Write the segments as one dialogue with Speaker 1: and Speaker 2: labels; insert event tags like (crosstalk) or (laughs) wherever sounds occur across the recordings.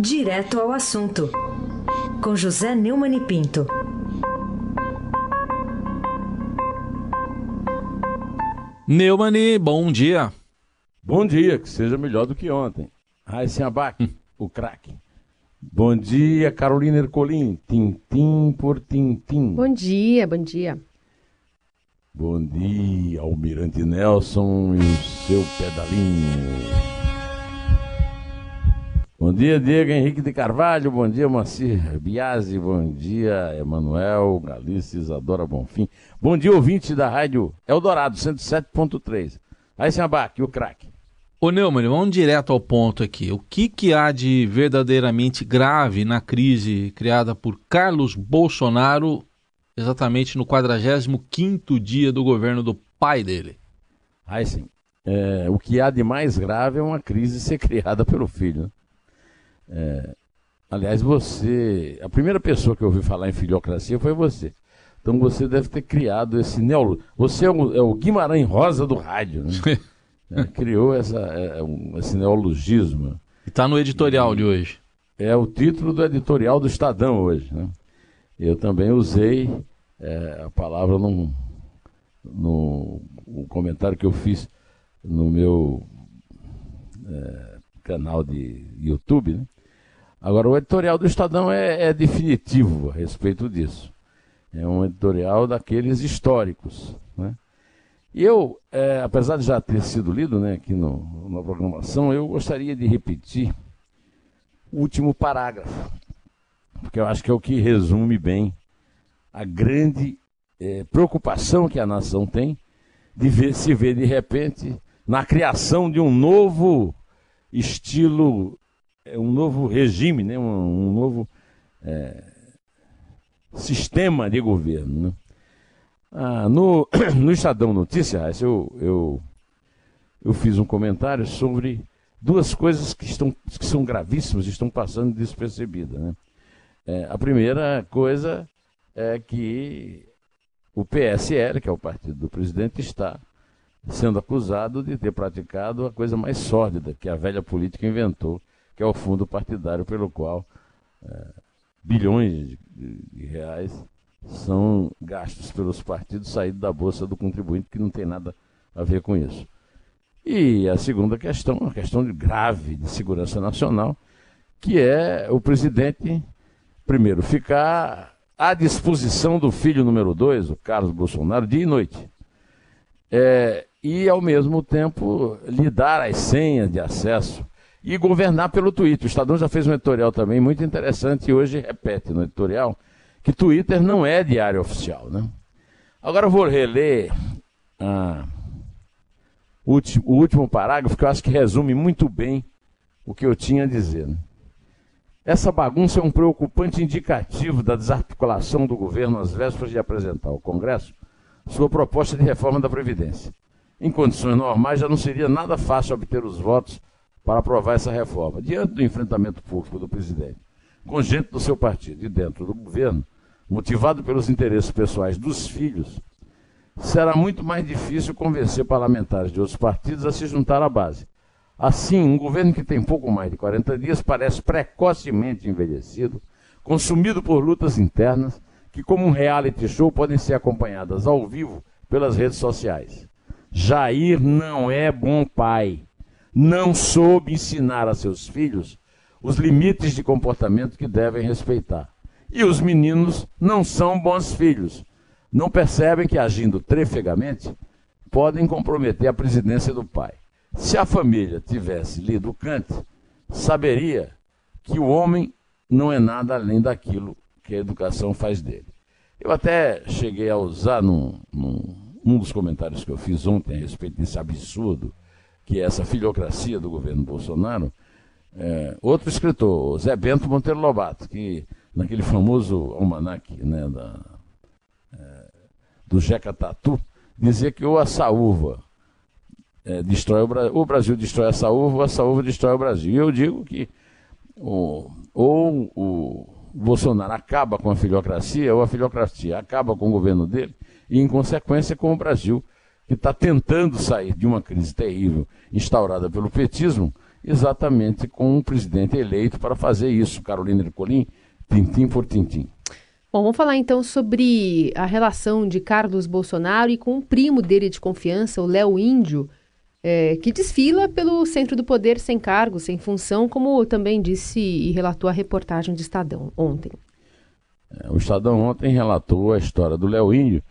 Speaker 1: Direto ao assunto, com José Neumann e Pinto.
Speaker 2: Neumani, bom dia.
Speaker 3: Bom dia, que seja melhor do que ontem. Raíssen Abac, (laughs) o craque. Bom dia, Carolina Ercolim, tintim por tintim.
Speaker 4: Bom dia, bom dia.
Speaker 3: Bom dia, Almirante Nelson e o seu pedalinho. Bom dia, Diego Henrique de Carvalho. Bom dia, Macir Biasi. Bom dia, Emanuel Galícia Isadora Bonfim. Bom dia, ouvinte da Rádio Eldorado 107.3. Aí, Abac, o craque.
Speaker 2: Ô Neumann, vamos direto ao ponto aqui. O que, que há de verdadeiramente grave na crise criada por Carlos Bolsonaro exatamente no 45º dia do governo do pai dele?
Speaker 3: Aí sim. É, o que há de mais grave é uma crise (laughs) ser criada pelo filho. Né? É, aliás, você. A primeira pessoa que eu ouvi falar em filhocracia foi você. Então você deve ter criado esse neolo. Você é o, é o Guimarães Rosa do rádio, né? (laughs) é, criou essa, é, um, esse neologismo.
Speaker 2: Está no editorial e, de hoje.
Speaker 3: É o título do editorial do Estadão hoje. Né? Eu também usei é, a palavra num, no um comentário que eu fiz no meu é, canal de YouTube, né? Agora, o editorial do Estadão é, é definitivo a respeito disso. É um editorial daqueles históricos. Né? Eu, é, apesar de já ter sido lido né, aqui no, na programação, eu gostaria de repetir o último parágrafo, porque eu acho que é o que resume bem a grande é, preocupação que a nação tem de ver, se ver de repente na criação de um novo estilo um novo regime, né? um, um novo é, sistema de governo. Né? Ah, no, (clears throat) no Estadão Notícias, eu, eu, eu fiz um comentário sobre duas coisas que, estão, que são gravíssimas e estão passando despercebidas. Né? É, a primeira coisa é que o PSL, que é o partido do presidente, está sendo acusado de ter praticado a coisa mais sórdida que a velha política inventou, que é o fundo partidário pelo qual é, bilhões de, de, reais são gastos pelos partidos saídos da bolsa do contribuinte, que não tem nada a ver com isso. E a segunda questão, uma questão de grave de segurança nacional, que é o presidente, primeiro, ficar à disposição do filho número dois, o Carlos Bolsonaro, dia e noite. É, e, ao mesmo tempo, lhe dar as senhas de acesso e governar pelo Twitter. O Estadão já fez um editorial também muito interessante e hoje repete no editorial que Twitter não é diário oficial. Né? Agora eu vou reler ah, o, último, o último parágrafo que eu acho que resume muito bem o que eu tinha a dizer. Né? Essa bagunça é um preocupante indicativo da desarticulação do governo às vésperas de apresentar ao Congresso sua proposta de reforma da Previdência. Em condições normais, já não seria nada fácil obter os votos para aprovar essa reforma. Diante do enfrentamento público do presidente com gente do seu partido e dentro do governo, motivado pelos interesses pessoais dos filhos, será muito mais difícil convencer parlamentares de outros partidos a se juntar à base. Assim, um governo que tem pouco mais de 40 dias parece precocemente envelhecido, consumido por lutas internas que, como um reality show, podem ser acompanhadas ao vivo pelas redes sociais. Jair não é bom pai não soube ensinar a seus filhos os limites de comportamento que devem respeitar. E os meninos não são bons filhos. Não percebem que, agindo trefegamente, podem comprometer a presidência do pai. Se a família tivesse lido Kant, saberia que o homem não é nada além daquilo que a educação faz dele. Eu até cheguei a usar num, num, num dos comentários que eu fiz ontem a respeito desse absurdo que é essa filocracia do governo Bolsonaro, é, outro escritor, Zé Bento Monteiro Lobato, que naquele famoso almanac né, da, é, do Jeca Tatu, dizia que ou a saúva é, destrói o, Brasil, o Brasil destrói a saúva, ou a saúva destrói o Brasil. E eu digo que o, ou o Bolsonaro acaba com a filocracia, ou a filocracia acaba com o governo dele, e em consequência com o Brasil que está tentando sair de uma crise terrível instaurada pelo petismo exatamente com um presidente eleito para fazer isso. Carolina Ercolim, tintim por tintim.
Speaker 4: Bom, vamos falar então sobre a relação de Carlos Bolsonaro e com o primo dele de confiança, o Léo Índio, é, que desfila pelo centro do poder sem cargo, sem função, como também disse e relatou a reportagem do Estadão ontem.
Speaker 3: É, o Estadão ontem relatou a história do Léo Índio,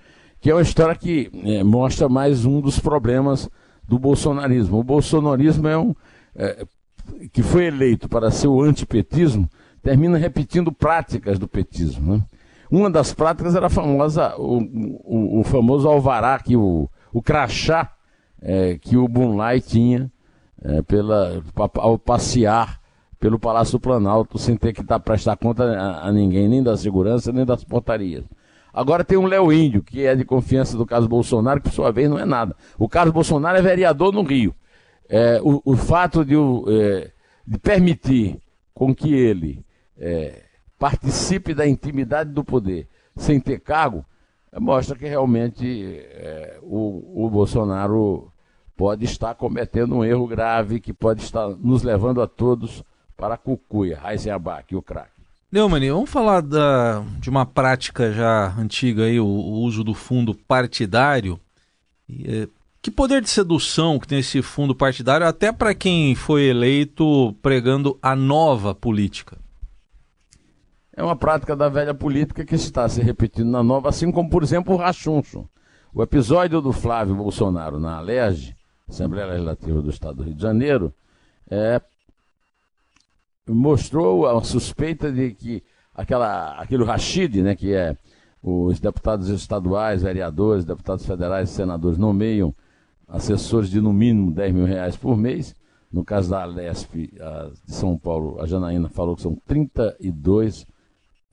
Speaker 3: que é uma história que é, mostra mais um dos problemas do bolsonarismo. O bolsonarismo é um é, que foi eleito para ser o antipetismo, termina repetindo práticas do petismo. Né? Uma das práticas era a famosa, o, o, o famoso alvará, que o, o crachá é, que o Bunlai tinha é, pela, ao passear pelo Palácio do Planalto sem ter que tá, prestar conta a, a, ninguém, nem da segurança, nem das portarias. Agora tem um Léo Índio, que é de confiança do Carlos Bolsonaro, que por sua vez não é nada. O Carlos Bolsonaro é vereador no Rio. É, o, o, fato de, é, de, permitir com que ele é, participe da intimidade do poder sem ter cargo, mostra que realmente é, o, o Bolsonaro pode estar cometendo um erro grave que pode estar nos levando a todos para a cucuia, Heisenbach, o craque.
Speaker 2: Neumann, vamos falar da, de uma prática já antiga, aí, o, o uso do fundo partidário. É, que poder de sedução que tem esse fundo partidário, até para quem foi eleito pregando a nova política?
Speaker 3: É uma prática da velha política que está se repetindo na nova, assim como, por exemplo, o rachuncho. O episódio do Flávio Bolsonaro na Alerj, Assembleia Legislativa do Estado do Rio de Janeiro, é, mostrou a suspeita de que aquela, aquele Rachid, né, que é os deputados estaduais, vereadores, deputados federais senadores nomeiam assessores de no mínimo 10 mil reais por mês. No caso da Alesp de São Paulo, a Janaína falou que são 32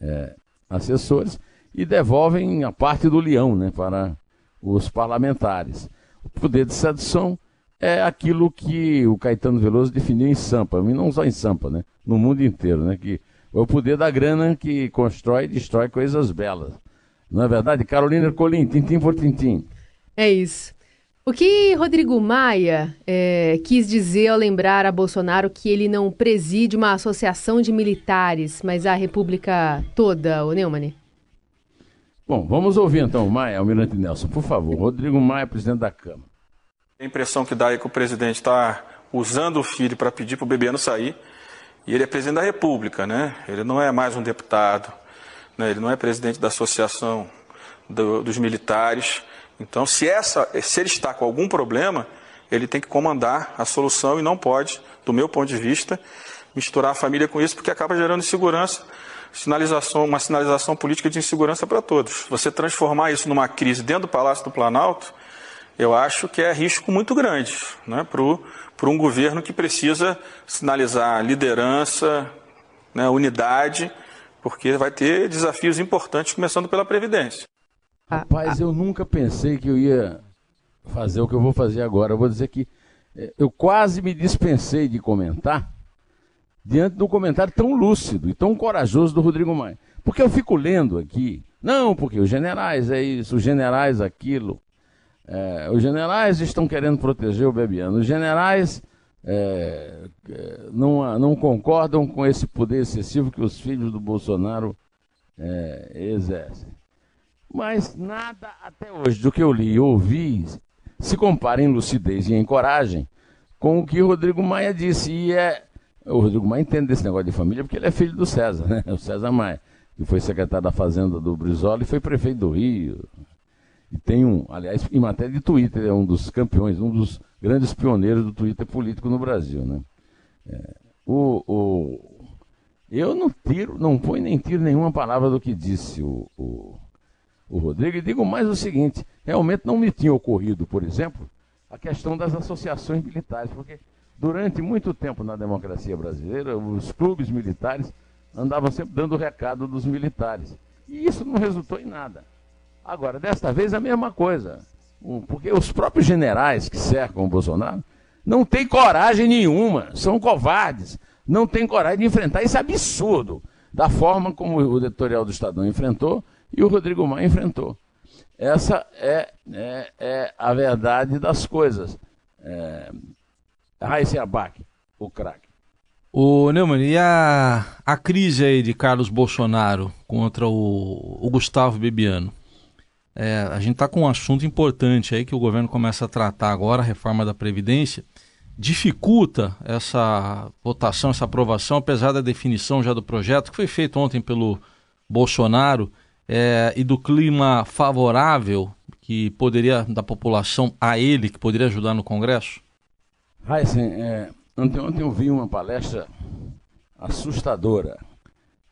Speaker 3: é, assessores e devolvem a parte do leão né, para os parlamentares. O poder de sedução é aquilo que o Caetano Veloso definiu em Sampa, e não só em Sampa, né? No mundo inteiro, né? que é o poder da grana que constrói e destrói coisas belas. Não é verdade? Carolina Colim, tintim por tintim.
Speaker 4: É isso. O que Rodrigo Maia é, quis dizer ao lembrar a Bolsonaro que ele não preside uma associação de militares, mas a República toda, o Neumann?
Speaker 3: Bom, vamos ouvir então o Maia, Almirante Nelson, por favor. Rodrigo Maia, presidente da Câmara.
Speaker 5: A impressão que dá é que o presidente está usando o filho para pedir para o bebê não sair. E ele é presidente da República, né? Ele não é mais um deputado, né? ele não é presidente da Associação do, dos Militares. Então, se, essa, se ele está com algum problema, ele tem que comandar a solução e não pode, do meu ponto de vista, misturar a família com isso, porque acaba gerando insegurança, sinalização, uma sinalização política de insegurança para todos. Você transformar isso numa crise dentro do Palácio do Planalto, eu acho que é risco muito grande né, para um governo que precisa sinalizar liderança, né, unidade, porque vai ter desafios importantes, começando pela Previdência.
Speaker 3: Rapaz, eu nunca pensei que eu ia fazer o que eu vou fazer agora. Eu vou dizer que eh, eu quase me dispensei de comentar diante do comentário tão lúcido e tão corajoso do Rodrigo Maia. Porque eu fico lendo aqui, não, porque os generais é isso, os generais aquilo. É, os generais estão querendo proteger o Bebiano. Os generais é, não, não concordam com esse poder excessivo que os filhos do Bolsonaro é, exercem. Mas nada até hoje do que eu li e ouvi se compara em lucidez e em coragem com o que o Rodrigo Maia disse. E é. O Rodrigo Maia entende desse negócio de família porque ele é filho do César, né? O César Maia, que foi secretário da Fazenda do Brizola e foi prefeito do Rio, e tem um, aliás, em matéria de Twitter, é um dos campeões, um dos grandes pioneiros do Twitter político no Brasil. Né? É, o, o, eu não tiro, não põe nem tiro nenhuma palavra do que disse o, o, o Rodrigo, e digo mais o seguinte: realmente não me tinha ocorrido, por exemplo, a questão das associações militares, porque durante muito tempo na democracia brasileira, os clubes militares andavam sempre dando o recado dos militares. E isso não resultou em nada. Agora, desta vez a mesma coisa. Porque os próprios generais que cercam o Bolsonaro não têm coragem nenhuma, são covardes, não têm coragem de enfrentar esse absurdo, da forma como o editorial do Estadão enfrentou e o Rodrigo Maia enfrentou. Essa é, é, é a verdade das coisas. É, Raíssa Abac, o craque.
Speaker 2: O Neumann, e a, a crise aí de Carlos Bolsonaro contra o, o Gustavo Bebiano? É, a gente está com um assunto importante aí que o governo começa a tratar agora, a reforma da Previdência. Dificulta essa votação, essa aprovação, apesar da definição já do projeto, que foi feito ontem pelo Bolsonaro, é, e do clima favorável que poderia, da população a ele, que poderia ajudar no Congresso?
Speaker 3: Heisen, é, Ontem, ontem eu vi uma palestra assustadora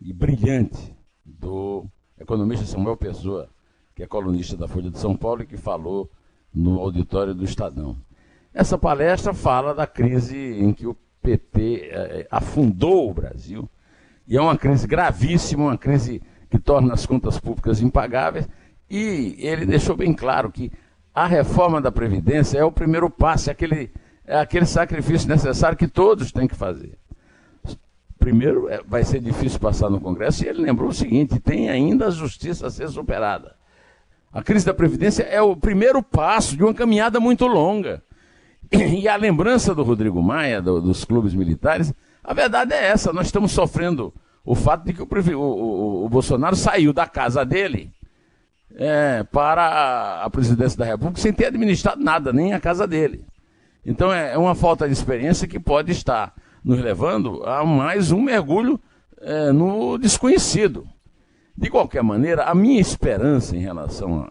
Speaker 3: e brilhante do economista Samuel Pessoa, que é colunista da Folha de São Paulo e que falou no auditório do Estadão. Essa palestra fala da crise em que o PT eh, afundou o Brasil, e é uma crise gravíssima, uma crise que torna as contas públicas impagáveis, e ele deixou bem claro que a reforma da Previdência é o primeiro passo, é aquele é aquele sacrifício necessário que todos têm que fazer. Primeiro, é, vai ser difícil passar no Congresso, e ele lembrou o seguinte: tem ainda a justiça a ser superada. A crise da Previdência é o primeiro passo de uma caminhada muito longa. E a lembrança do Rodrigo Maia, do, dos clubes militares, a verdade é essa: nós estamos sofrendo o fato de que o, o, o, Bolsonaro saiu da casa dele é, para a, a presidência da República sem ter administrado nada, nem a casa dele. Então é, é uma falta de experiência que pode estar nos levando a mais um mergulho é, no desconhecido. De qualquer maneira, a minha esperança em relação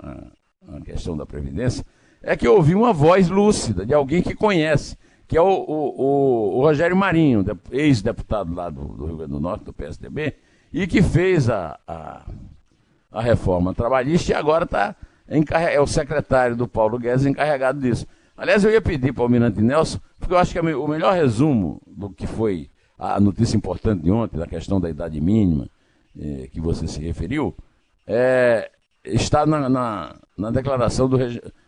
Speaker 3: à questão da Previdência é que eu ouvi uma voz lúcida de alguém que conhece, que é o, o, o Rogério Marinho, ex-deputado lá do, do, Rio Grande do Norte, do PSDB, e que fez a, a, a reforma trabalhista e agora tá é o secretário do Paulo Guedes encarregado disso. Aliás, eu ia pedir para o Almirante Nelson, porque eu acho que é o melhor resumo do que foi a notícia importante de ontem, da questão da idade mínima, eh, que você se referiu, é, está na, na, na declaração do,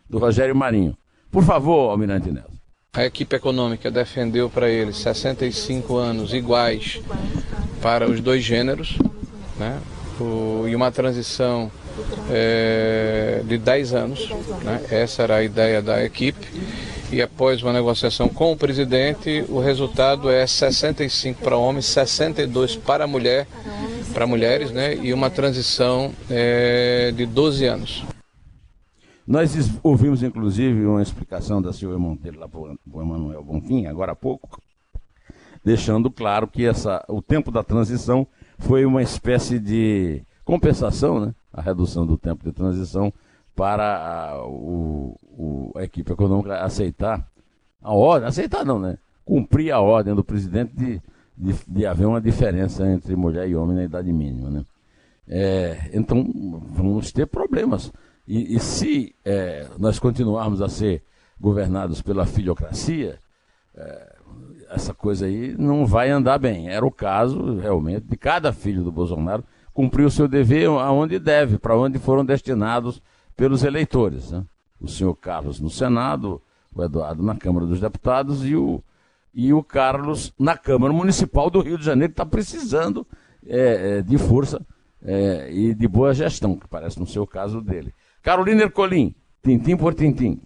Speaker 3: do Rogério Marinho. Por favor, Almirante Nelson.
Speaker 6: A equipe econômica defendeu para ele 65 anos iguais para os dois gêneros, né? O, e uma transição é, de 10 anos. Né? Essa era a ideia da equipe. E após uma negociação com o presidente, o resultado é 65 para homens, 62 para mulher, para mulheres, né? E uma transição é, de 12 anos.
Speaker 3: Nós ouvimos, inclusive, uma explicação da Silvia Monteiro lá para o Emanuel Bonfim, agora há pouco, deixando claro que essa, o tempo da transição foi uma espécie de compensação, né? a redução do tempo de transição para a, o, o, a equipe econômica aceitar a ordem, aceitar não, né? Cumprir a ordem do presidente de, de, de haver uma diferença entre mulher e homem na idade mínima, né? É, então vamos ter problemas. E, e se é, nós continuarmos a ser governados pela filiocracia, é, essa coisa aí não vai andar bem. Era o caso, realmente, de cada filho do Bolsonaro cumpriu o seu dever aonde deve, para onde foram destinados pelos eleitores. Né? O senhor Carlos no Senado, o Eduardo na Câmara dos Deputados e o, e o Carlos na Câmara Municipal do Rio de Janeiro, que está precisando é, é, de força é, e de boa gestão, que parece no seu caso dele. Carolina Ercolim, tintim por tintim.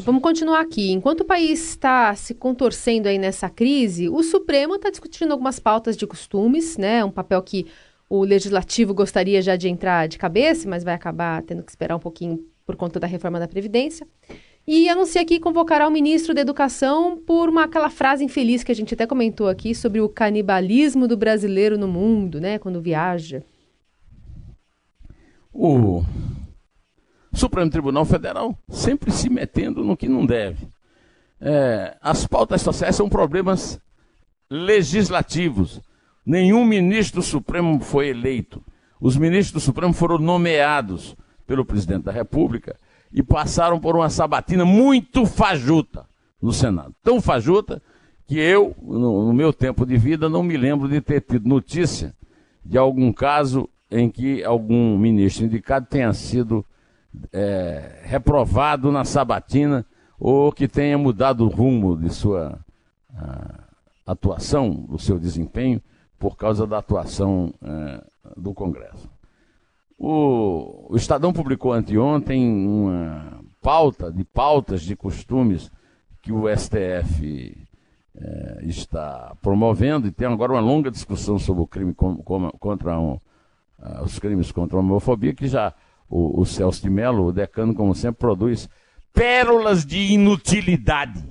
Speaker 4: Vamos continuar aqui. Enquanto o país está se contorcendo aí nessa crise, o Supremo está discutindo algumas pautas de costumes, né? Um papel que o legislativo gostaria já de entrar de cabeça, mas vai acabar tendo que esperar um pouquinho por conta da reforma da Previdência. E anuncia que convocará o ministro da Educação por uma, aquela frase infeliz que a gente até comentou aqui sobre o canibalismo do brasileiro no mundo, né, quando viaja.
Speaker 3: O Supremo Tribunal Federal sempre se metendo no que não deve. É, as pautas sociais são problemas legislativos. Nenhum ministro do Supremo foi eleito. Os ministros do Supremo foram nomeados pelo presidente da República e passaram por uma sabatina muito fajuta no Senado. Tão fajuta que eu, no, no meu tempo de vida, não me lembro de ter tido notícia de algum caso em que algum ministro indicado tenha sido é, reprovado na sabatina ou que tenha mudado o rumo de sua a, atuação, do seu desempenho, por causa da atuação é, do Congresso. O, o, Estadão publicou anteontem uma pauta de pautas de costumes que o STF é, está promovendo e tem agora uma longa discussão sobre o crime com, com, contra um, uh, os crimes contra a homofobia, que já o, o Celso de Mello, o decano, como sempre, produz pérolas de inutilidade.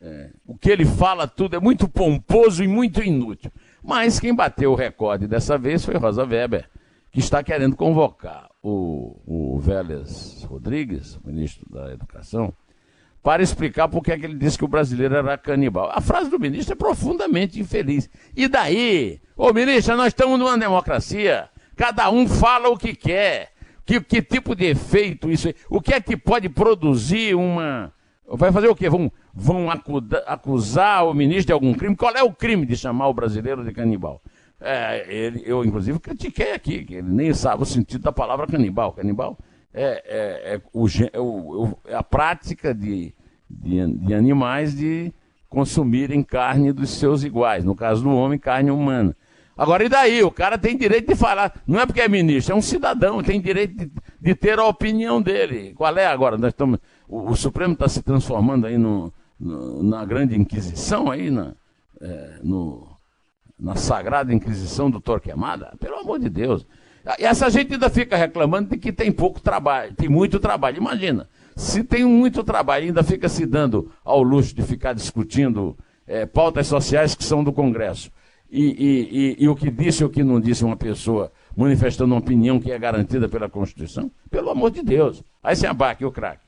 Speaker 3: É, o que ele fala tudo é muito pomposo e muito inútil. Mas quem bateu o recorde dessa vez foi Rosa Weber, está querendo convocar o, o Vélez Rodrigues, ministro da Educação, para explicar por que é ele disse que o brasileiro era canibal. A frase do ministro é profundamente infeliz. E daí? Ô ministro, nós estamos numa democracia. Cada um fala o que quer. Que, que tipo de efeito isso é? O que é que pode produzir uma. Vai fazer o quê? Vão, vão acusar o ministro de algum crime? Qual é o crime de chamar o brasileiro de canibal? É, ele, eu, inclusive, critiquei aqui, que ele nem sabe o sentido da palavra canibal. Canibal é, é, é, o, é, o, é a prática de, de, de, animais de consumirem carne dos seus iguais. No caso do homem, carne humana. Agora, e daí? O cara tem direito de falar. Não é porque é ministro, é um cidadão, tem direito de, de ter a opinião dele. Qual é agora? Nós estamos, o, o Supremo está se transformando aí no, no, na grande Inquisição, aí na, é, no, na Sagrada Inquisição do Torquemada. Pelo amor de Deus. E essa gente ainda fica reclamando de que tem pouco trabalho, tem muito trabalho. Imagina, se tem muito trabalho, ainda fica se dando ao luxo de ficar discutindo é, pautas sociais que são do Congresso. E, e, e, e, o que disse ou o que não disse uma pessoa manifestando uma opinião que é garantida pela Constituição, pelo amor de Deus. Aí se abaque o craque.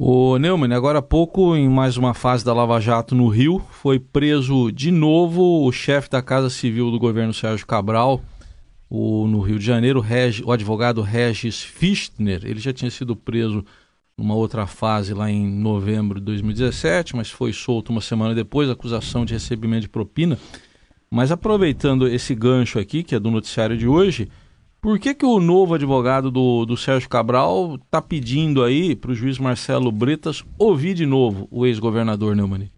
Speaker 2: O Neumann, agora há pouco, em mais uma fase da Lava Jato no Rio, foi preso de novo o chefe da Casa Civil do governo Sérgio Cabral, o, no Rio de Janeiro, o, o advogado Regis Fichtner. Ele já tinha sido preso numa outra fase lá em novembro de 2017, mas foi solto uma semana depois, acusação de recebimento de propina. Mas aproveitando esse gancho aqui, que é do noticiário de hoje, por que, que o novo advogado do, do Sérgio Cabral está pedindo aí para o juiz Marcelo Bretas ouvir de novo o ex-governador Neumann?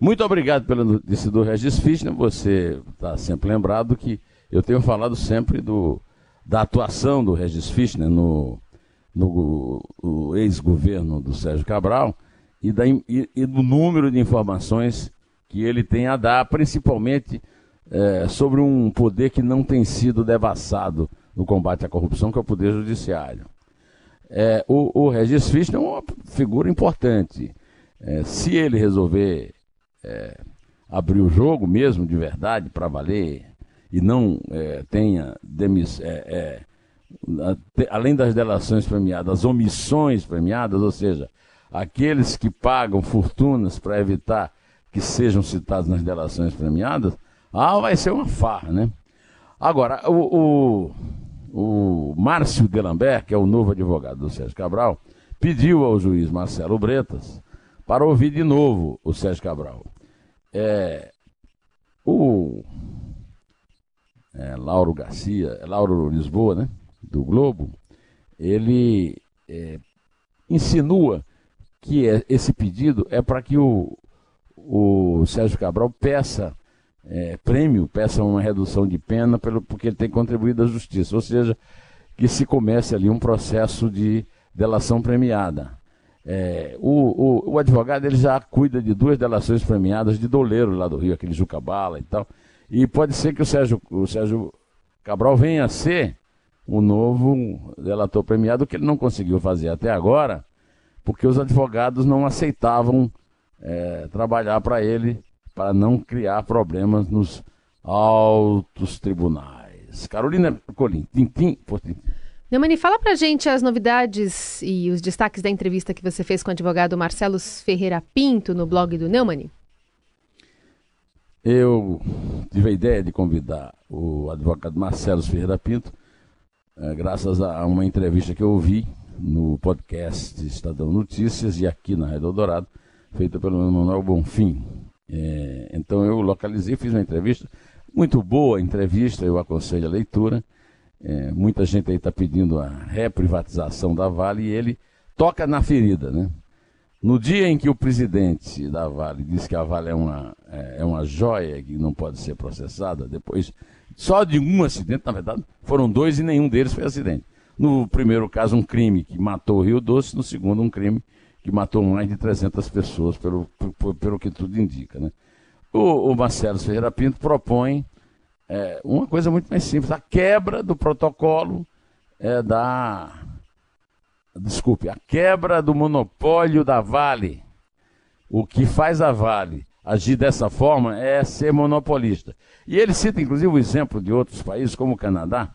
Speaker 3: Muito obrigado pela notícia do Regis Fischner. Você está sempre lembrado que eu tenho falado sempre do, da atuação do Regis Fischner no, no, no ex-governo do Sérgio Cabral e, da, e, e, do número de informações que ele tem a dar, principalmente é, sobre um poder que não tem sido devassado no combate à corrupção, que é o Poder Judiciário. É, o, o Regis Fischner é uma figura importante. É, se ele resolver é, abrir o jogo mesmo, de verdade, para valer, e não é, tenha demis, é, é, além das delações premiadas, as omissões premiadas, ou seja, aqueles que pagam fortunas para evitar que sejam citados nas delações premiadas, ah, vai ser uma farra, né? Agora, o, o, o Márcio Delambert, que é o novo advogado do Sérgio Cabral, pediu ao juiz Marcelo Bretas para ouvir de novo o Sérgio Cabral. É, o é, Lauro Garcia, é Lauro Lisboa, né, do Globo, ele é, insinua que é, esse pedido é para que o, o Sérgio Cabral peça é, prêmio, peça uma redução de pena pelo, porque ele tem contribuído à justiça, ou seja, que se comece ali um processo de delação premiada. É, o, o, o, advogado ele já cuida de duas delações premiadas de doleiro lá do Rio, aquele Jucabala e tal. E pode ser que o Sérgio, o Sérgio Cabral venha a ser o novo delator premiado, que ele não conseguiu fazer até agora, porque os advogados não aceitavam é, trabalhar para ele, para não criar problemas nos altos tribunais. Carolina Colim, tintim por tintim.
Speaker 4: Neumani, fala pra gente as novidades e os destaques da entrevista que você fez com o advogado Marcelo Ferreira Pinto no blog do Neumani.
Speaker 3: Eu tive a ideia de convidar o advogado Marcelo Ferreira Pinto, é, graças a uma entrevista que eu ouvi no podcast Estadão Notícias e aqui na Rede Dourado, feita pelo Manuel Bonfim. É, então eu localizei, fiz uma entrevista, muito boa entrevista, eu aconselho a leitura. É, muita gente aí está pedindo a reprivatização da Vale e ele toca na ferida, né? No dia em que o presidente da Vale disse que a Vale é uma, é, é uma joia que não pode ser processada, depois, só de um acidente, na verdade, foram dois e nenhum deles foi acidente. No primeiro caso, um crime que matou o Rio Doce, no segundo, um crime que matou mais de 300 pessoas, pelo, pelo, pelo que tudo indica. Né? O, o Marcelo Ferreira Pinto propõe é, uma coisa muito mais simples, a quebra do protocolo é, da. Desculpe, a quebra do monopólio da Vale. O que faz a Vale agir dessa forma é ser monopolista. E ele cita, inclusive, o exemplo de outros países, como o Canadá.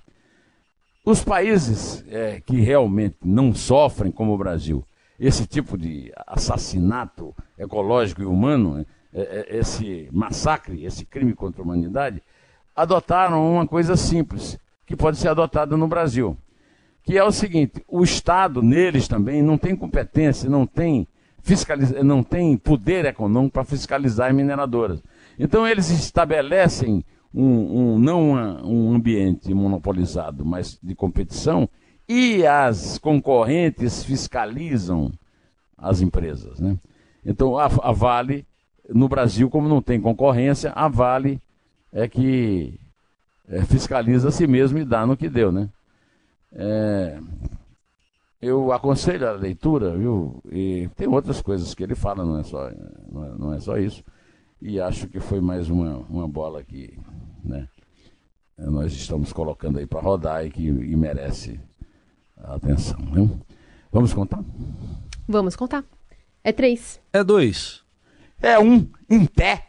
Speaker 3: Os países é, que realmente não sofrem, como o Brasil, esse tipo de assassinato ecológico e humano, é, é, esse massacre, esse crime contra a humanidade, adotaram uma coisa simples, que pode ser adotada no Brasil, que é o seguinte: o Estado, neles também, não tem competência, não tem, fiscaliza, não tem poder econômico para fiscalizar as mineradoras. Então, eles estabelecem um, um não uma, um ambiente monopolizado, mas de competição, e as concorrentes fiscalizam as empresas. Né? Então, a, a Vale, no Brasil, como não tem concorrência, a Vale é que é, fiscaliza a si mesmo e dá no que deu. Né? É, eu aconselho a leitura, viu? E tem outras coisas que ele fala, não é só, não é, não é só isso. E acho que foi mais uma, uma bola que né, nós estamos colocando aí para rodar e que e merece Atenção, né? Vamos contar?
Speaker 4: Vamos contar. É três.
Speaker 2: É dois.
Speaker 3: É um em pé.